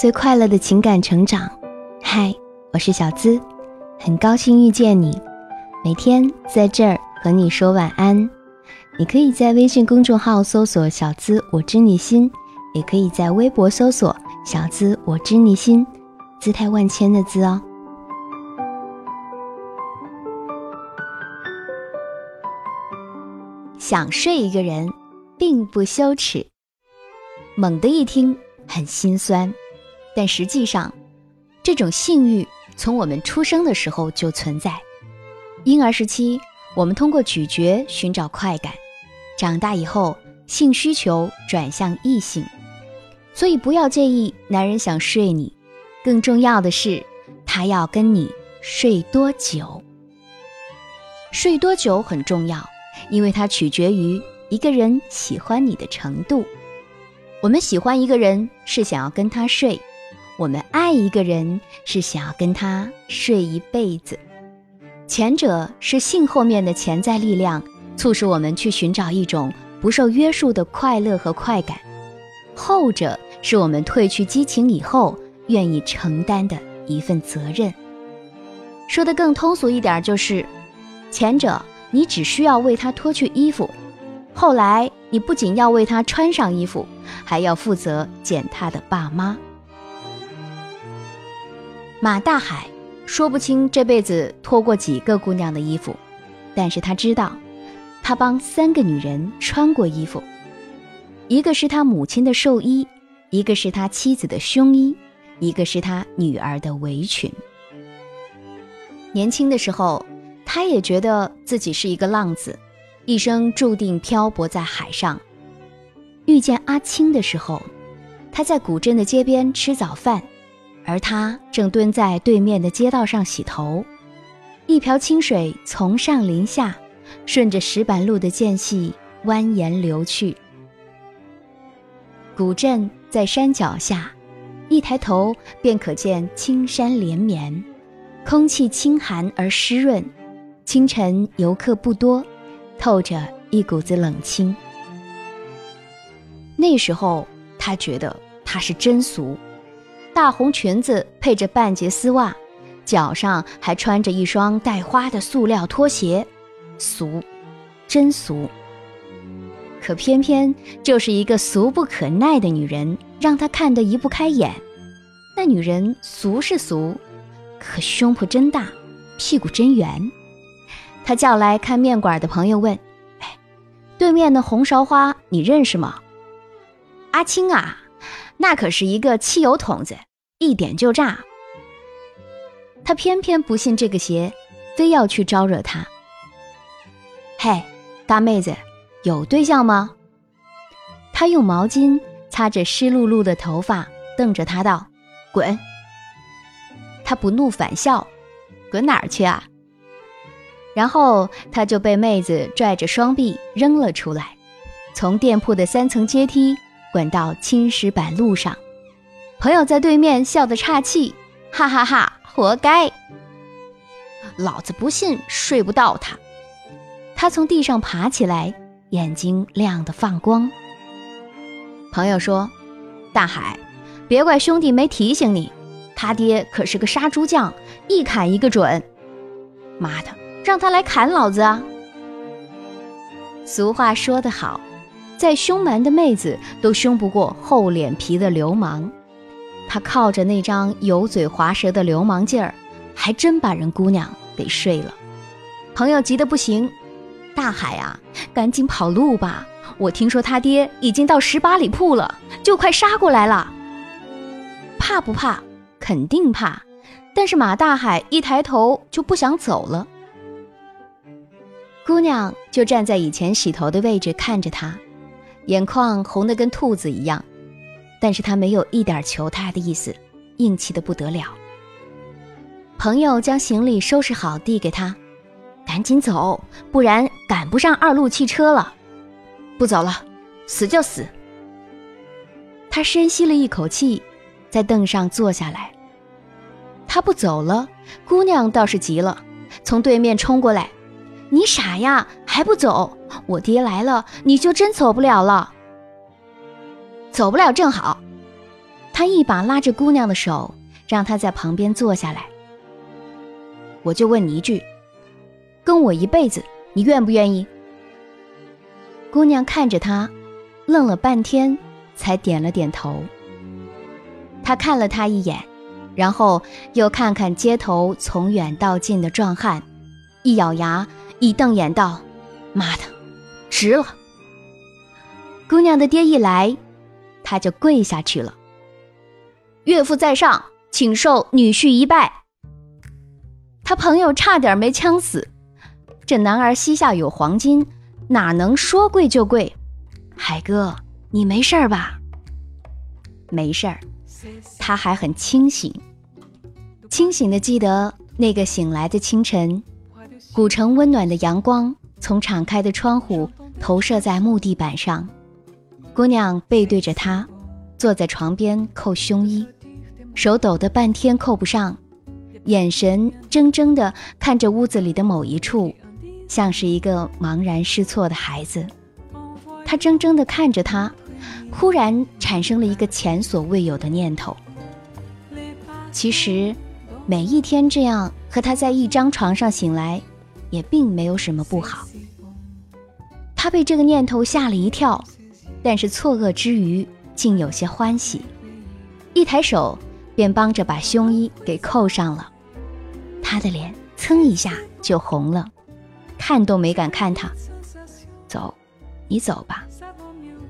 最快乐的情感成长。嗨，我是小资，很高兴遇见你。每天在这儿和你说晚安。你可以在微信公众号搜索“小资我知你心”，也可以在微博搜索“小资我知你心”，姿态万千的“资”哦。想睡一个人，并不羞耻。猛地一听，很心酸，但实际上，这种性欲从我们出生的时候就存在。婴儿时期，我们通过咀嚼寻找快感；长大以后，性需求转向异性。所以，不要介意男人想睡你，更重要的是，他要跟你睡多久。睡多久很重要。因为它取决于一个人喜欢你的程度。我们喜欢一个人是想要跟他睡，我们爱一个人是想要跟他睡一辈子。前者是性后面的潜在力量，促使我们去寻找一种不受约束的快乐和快感；后者是我们褪去激情以后愿意承担的一份责任。说的更通俗一点，就是前者。你只需要为他脱去衣服，后来你不仅要为他穿上衣服，还要负责见他的爸妈。马大海说不清这辈子脱过几个姑娘的衣服，但是他知道，他帮三个女人穿过衣服，一个是他母亲的寿衣，一个是他妻子的胸衣，一个是他女儿的围裙。年轻的时候。他也觉得自己是一个浪子，一生注定漂泊在海上。遇见阿青的时候，他在古镇的街边吃早饭，而他正蹲在对面的街道上洗头。一瓢清水从上淋下，顺着石板路的间隙蜿蜒流去。古镇在山脚下，一抬头便可见青山连绵，空气清寒而湿润。清晨游客不多，透着一股子冷清。那时候他觉得他是真俗，大红裙子配着半截丝袜，脚上还穿着一双带花的塑料拖鞋，俗，真俗。可偏偏就是一个俗不可耐的女人，让他看得移不开眼。那女人俗是俗，可胸脯真大，屁股真圆。他叫来看面馆的朋友问：“哎，对面的红苕花你认识吗？”阿青啊，那可是一个汽油桶子，一点就炸。他偏偏不信这个邪，非要去招惹他。嘿，大妹子，有对象吗？他用毛巾擦着湿漉漉的头发，瞪着他道：“滚！”他不怒反笑：“滚哪儿去啊？”然后他就被妹子拽着双臂扔了出来，从店铺的三层阶梯滚到青石板路上。朋友在对面笑得岔气，哈哈哈，活该！老子不信睡不到他。他从地上爬起来，眼睛亮得放光。朋友说：“大海，别怪兄弟没提醒你，他爹可是个杀猪匠，一砍一个准。妈的！”让他来砍老子啊！俗话说得好，再凶蛮的妹子都凶不过厚脸皮的流氓。他靠着那张油嘴滑舌的流氓劲儿，还真把人姑娘给睡了。朋友急得不行：“大海啊，赶紧跑路吧！我听说他爹已经到十八里铺了，就快杀过来了。”怕不怕？肯定怕。但是马大海一抬头就不想走了。姑娘就站在以前洗头的位置看着他，眼眶红得跟兔子一样，但是他没有一点求他的意思，硬气得不得了。朋友将行李收拾好递给他，赶紧走，不然赶不上二路汽车了。不走了，死就死。他深吸了一口气，在凳上坐下来。他不走了，姑娘倒是急了，从对面冲过来。你傻呀，还不走？我爹来了，你就真走不了了。走不了正好。他一把拉着姑娘的手，让她在旁边坐下来。我就问你一句，跟我一辈子，你愿不愿意？姑娘看着他，愣了半天，才点了点头。他看了他一眼，然后又看看街头从远到近的壮汉，一咬牙，一瞪眼道：“妈的，值了！”姑娘的爹一来，他就跪下去了。岳父在上，请受女婿一拜。他朋友差点没呛死，这男儿膝下有黄金。哪能说跪就跪？海哥，你没事吧？没事儿，他还很清醒，清醒的记得那个醒来的清晨，古城温暖的阳光从敞开的窗户投射在木地板上，姑娘背对着他，坐在床边扣胸衣，手抖得半天扣不上，眼神怔怔地看着屋子里的某一处。像是一个茫然失措的孩子，他怔怔地看着他，忽然产生了一个前所未有的念头。其实，每一天这样和他在一张床上醒来，也并没有什么不好。他被这个念头吓了一跳，但是错愕之余，竟有些欢喜，一抬手便帮着把胸衣给扣上了。他的脸噌一下就红了。看都没敢看他，走，你走吧。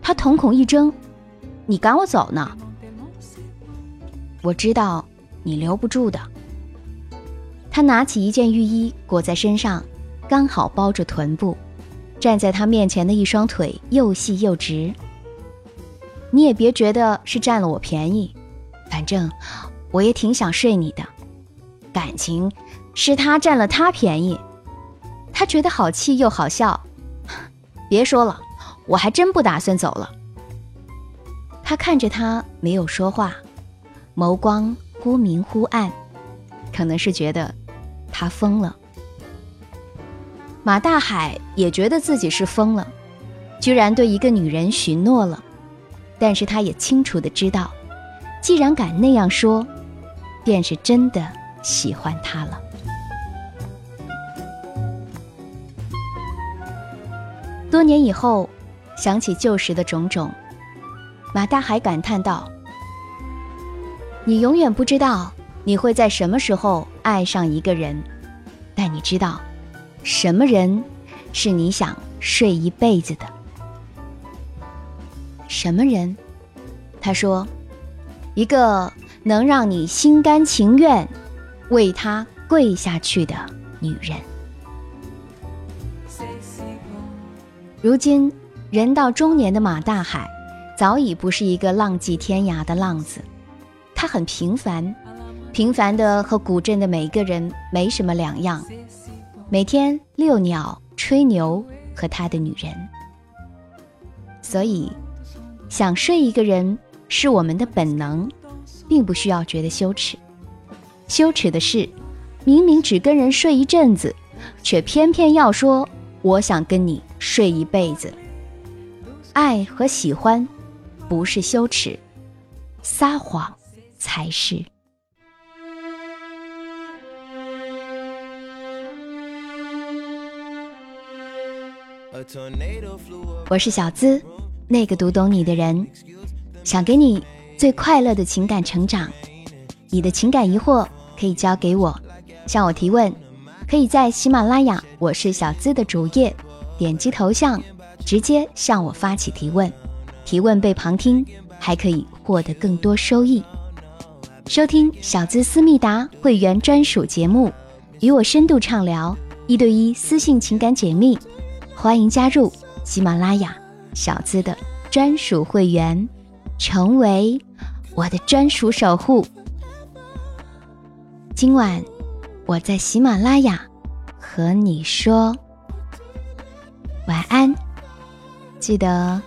他瞳孔一睁，你赶我走呢？我知道你留不住的。他拿起一件浴衣裹在身上，刚好包着臀部。站在他面前的一双腿又细又直。你也别觉得是占了我便宜，反正我也挺想睡你的。感情是他占了他便宜。他觉得好气又好笑，别说了，我还真不打算走了。他看着他，没有说话，眸光忽明忽暗，可能是觉得他疯了。马大海也觉得自己是疯了，居然对一个女人许诺了，但是他也清楚的知道，既然敢那样说，便是真的喜欢她了。多年以后，想起旧时的种种，马大海感叹道：“你永远不知道你会在什么时候爱上一个人，但你知道，什么人是你想睡一辈子的？什么人？”他说：“一个能让你心甘情愿为他跪下去的女人。”如今，人到中年的马大海，早已不是一个浪迹天涯的浪子。他很平凡，平凡的和古镇的每一个人没什么两样。每天遛鸟、吹牛，和他的女人。所以，想睡一个人是我们的本能，并不需要觉得羞耻。羞耻的是，明明只跟人睡一阵子，却偏偏要说我想跟你。睡一辈子，爱和喜欢不是羞耻，撒谎才是。我是小资，那个读懂你的人，想给你最快乐的情感成长。你的情感疑惑可以交给我，向我提问，可以在喜马拉雅“我是小资”的主页。点击头像，直接向我发起提问，提问被旁听，还可以获得更多收益。收听小资思密达会员专属节目，与我深度畅聊，一对一私信情感解密，欢迎加入喜马拉雅小资的专属会员，成为我的专属守护。今晚我在喜马拉雅和你说。晚安，记得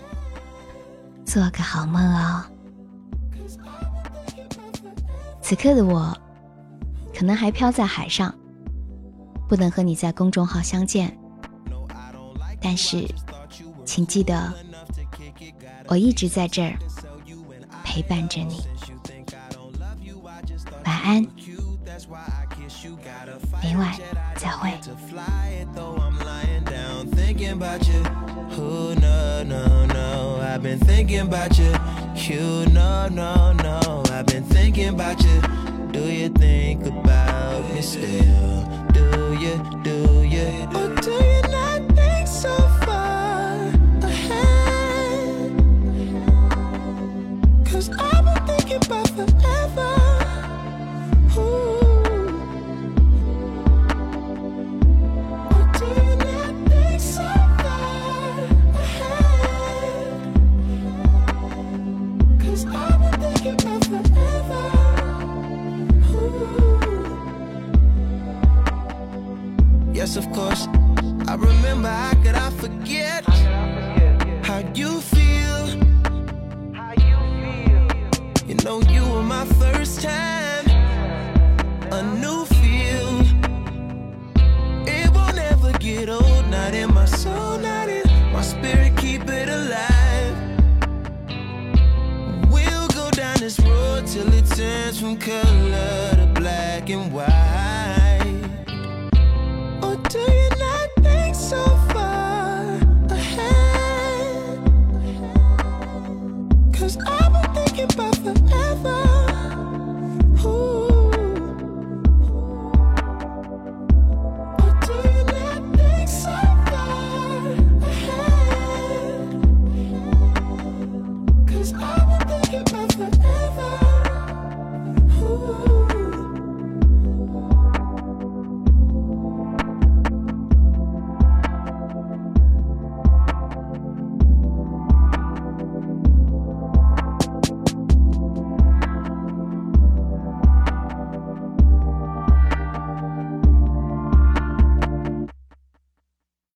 做个好梦哦。此刻的我，可能还飘在海上，不能和你在公众号相见。但是，请记得，我一直在这儿陪伴着你。晚安，明晚再会。Cause I've been thinking about forever. Ooh. Know, you were my first time, a new feel. It will never get old, not in my soul, not in my spirit, keep it alive. We'll go down this road till it turns from color to black and white.